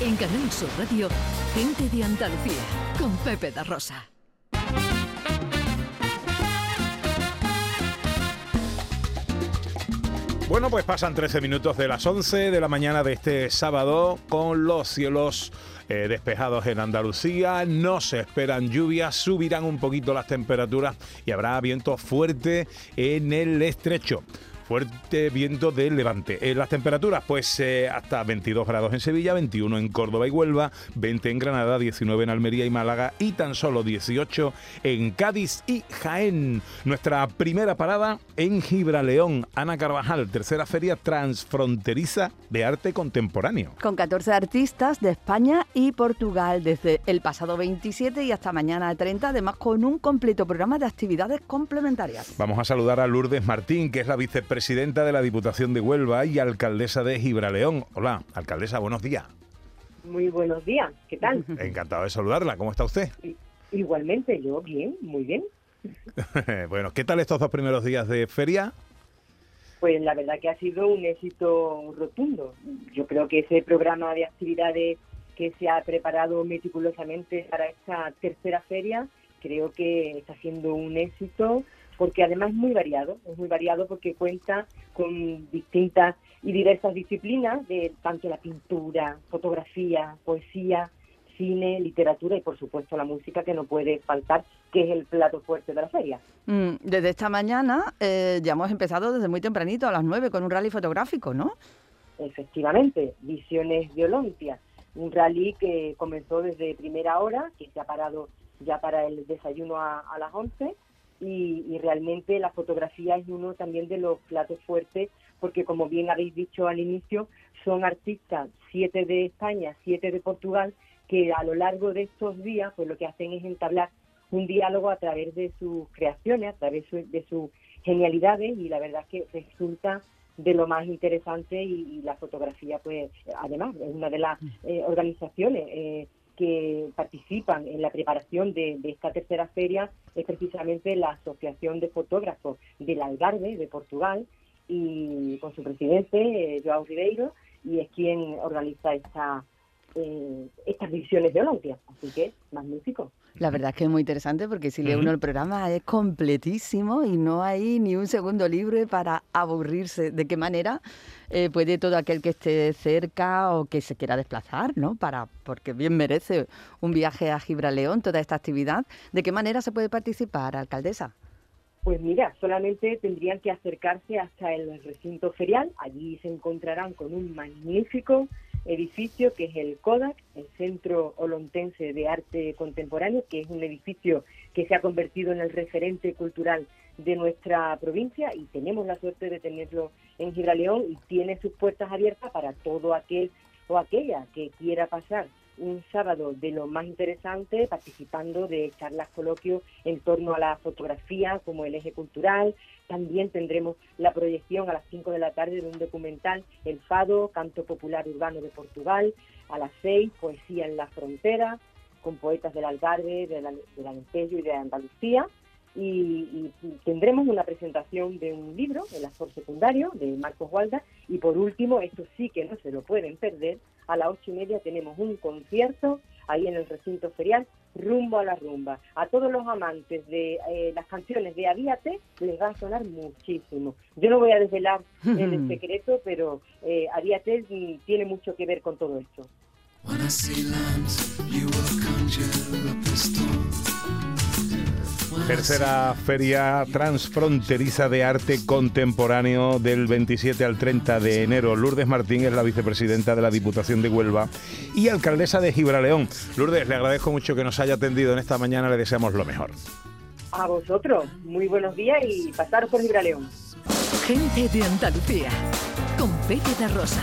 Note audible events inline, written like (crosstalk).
En Canal Sur Radio, Gente de Andalucía, con Pepe da Rosa. Bueno, pues pasan 13 minutos de las 11 de la mañana de este sábado con los cielos eh, despejados en Andalucía. No se esperan lluvias, subirán un poquito las temperaturas y habrá viento fuerte en el estrecho fuerte viento de levante. En las temperaturas, pues eh, hasta 22 grados en Sevilla, 21 en Córdoba y Huelva, 20 en Granada, 19 en Almería y Málaga y tan solo 18 en Cádiz y Jaén. Nuestra primera parada en Gibraleón. Ana Carvajal, tercera feria transfronteriza de arte contemporáneo. Con 14 artistas de España y Portugal desde el pasado 27 y hasta mañana 30, además con un completo programa de actividades complementarias. Vamos a saludar a Lourdes Martín, que es la vicepresidenta presidenta de la Diputación de Huelva y alcaldesa de Gibraleón. Hola, alcaldesa, buenos días. Muy buenos días, ¿qué tal? (laughs) (laughs) Encantado de saludarla, ¿cómo está usted? Igualmente, yo bien, muy bien. (laughs) bueno, ¿qué tal estos dos primeros días de feria? Pues la verdad que ha sido un éxito rotundo. Yo creo que ese programa de actividades que se ha preparado meticulosamente para esta tercera feria, creo que está siendo un éxito porque además es muy variado, es muy variado porque cuenta con distintas y diversas disciplinas, de tanto la pintura, fotografía, poesía, cine, literatura y por supuesto la música que no puede faltar, que es el plato fuerte de la feria. Mm, desde esta mañana eh, ya hemos empezado desde muy tempranito, a las 9, con un rally fotográfico, ¿no? Efectivamente, Visiones de Olimpia, un rally que comenzó desde primera hora, que se ha parado ya para el desayuno a, a las 11 y, realmente la fotografía es uno también de los platos fuertes porque como bien habéis dicho al inicio son artistas siete de España siete de Portugal que a lo largo de estos días pues lo que hacen es entablar un diálogo a través de sus creaciones a través de sus genialidades y la verdad que resulta de lo más interesante y, la fotografía pues además es una de las eh, organizaciones eh, que participan en la preparación de, esta tercera feria es precisamente la Asociación de Fotógrafos del Algarve de Portugal y con su presidente, eh, Joao Ribeiro, y es quien organiza esta, eh, estas visiones de Olimpia. Así que, magnífico. La verdad es que es muy interesante porque si lee uno el programa es completísimo y no hay ni un segundo libre para aburrirse. ¿De qué manera eh, puede todo aquel que esté cerca o que se quiera desplazar, ¿no? Para, porque bien merece un viaje a Gibraleón, toda esta actividad. ¿De qué manera se puede participar, alcaldesa? Pues mira, solamente tendrían que acercarse hasta el recinto ferial. Allí se encontrarán con un magnífico edificio que es el CODAC, el Centro Olontense de Arte Contemporáneo, que es un edificio que se ha convertido en el referente cultural de nuestra provincia y tenemos la suerte de tenerlo en Gibraleón y tiene sus puertas abiertas para todo aquel o aquella que quiera pasar un sábado de lo más interesante participando de charlas coloquios en torno a la fotografía como el eje cultural. También tendremos la proyección a las 5 de la tarde de un documental, El Fado, Canto Popular Urbano de Portugal. A las 6, Poesía en la Frontera, con poetas del Algarve, del, Alentejo y de Andalucía y, tendremos una presentación de un libro, El Azor Secundario, de Marcos Walda, y por último, esto sí que no se lo pueden perder, a las ocho y media tenemos un concierto ahí en el recinto ferial, rumbo a la rumba. A todos los amantes de eh, las canciones de Avíate les va a sonar muchísimo. Yo no voy a desvelar (laughs) el secreto, pero eh, Avíate tiene mucho que ver con todo esto. Tercera feria transfronteriza de arte contemporáneo del 27 al 30 de enero. Lourdes Martín es la vicepresidenta de la Diputación de Huelva y alcaldesa de Gibraleón. Lourdes, le agradezco mucho que nos haya atendido en esta mañana, le deseamos lo mejor. A vosotros, muy buenos días y pasaros por Gibraleón. Gente de Andalucía, con Pepe de Rosa.